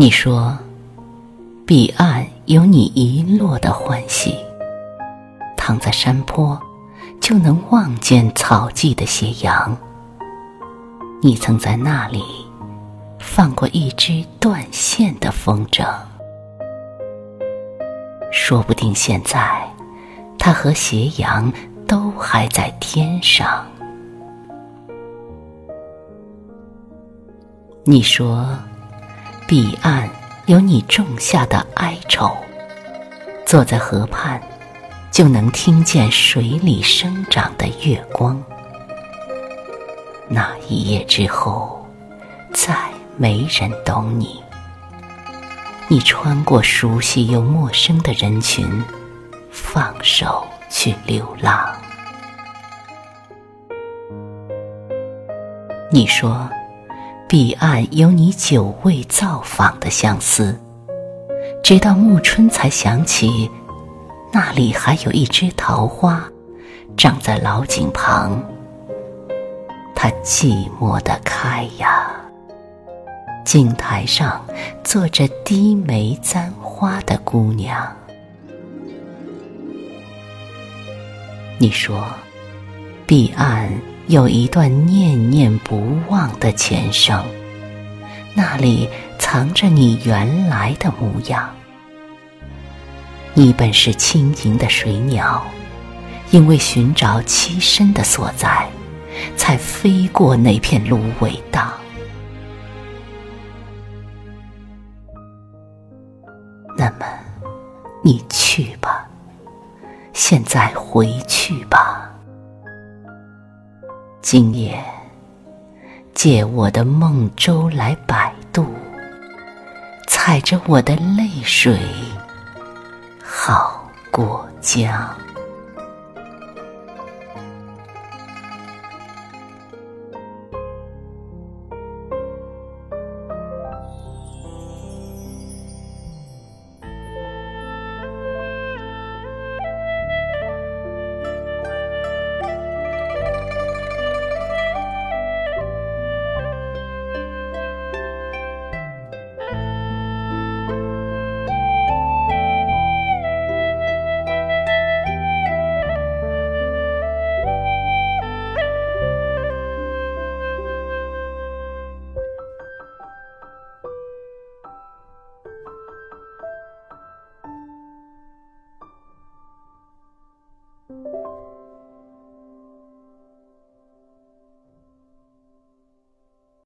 你说，彼岸有你遗落的欢喜。躺在山坡，就能望见草际的斜阳。你曾在那里放过一只断线的风筝，说不定现在，它和斜阳都还在天上。你说，彼岸有你种下的哀愁，坐在河畔，就能听见水里生长的月光。那一夜之后，再没人懂你。你穿过熟悉又陌生的人群，放手去流浪。你说，彼岸有你久未造访的相思，直到暮春才想起，那里还有一枝桃花，长在老井旁。它寂寞的开呀，井台上坐着低眉簪花的姑娘。你说，彼岸有一段念念不忘的前生，那里藏着你原来的模样。你本是轻盈的水鸟，因为寻找栖身的所在。才飞过那片芦苇荡。那么，你去吧，现在回去吧。今夜，借我的梦舟来摆渡，踩着我的泪水，好过江。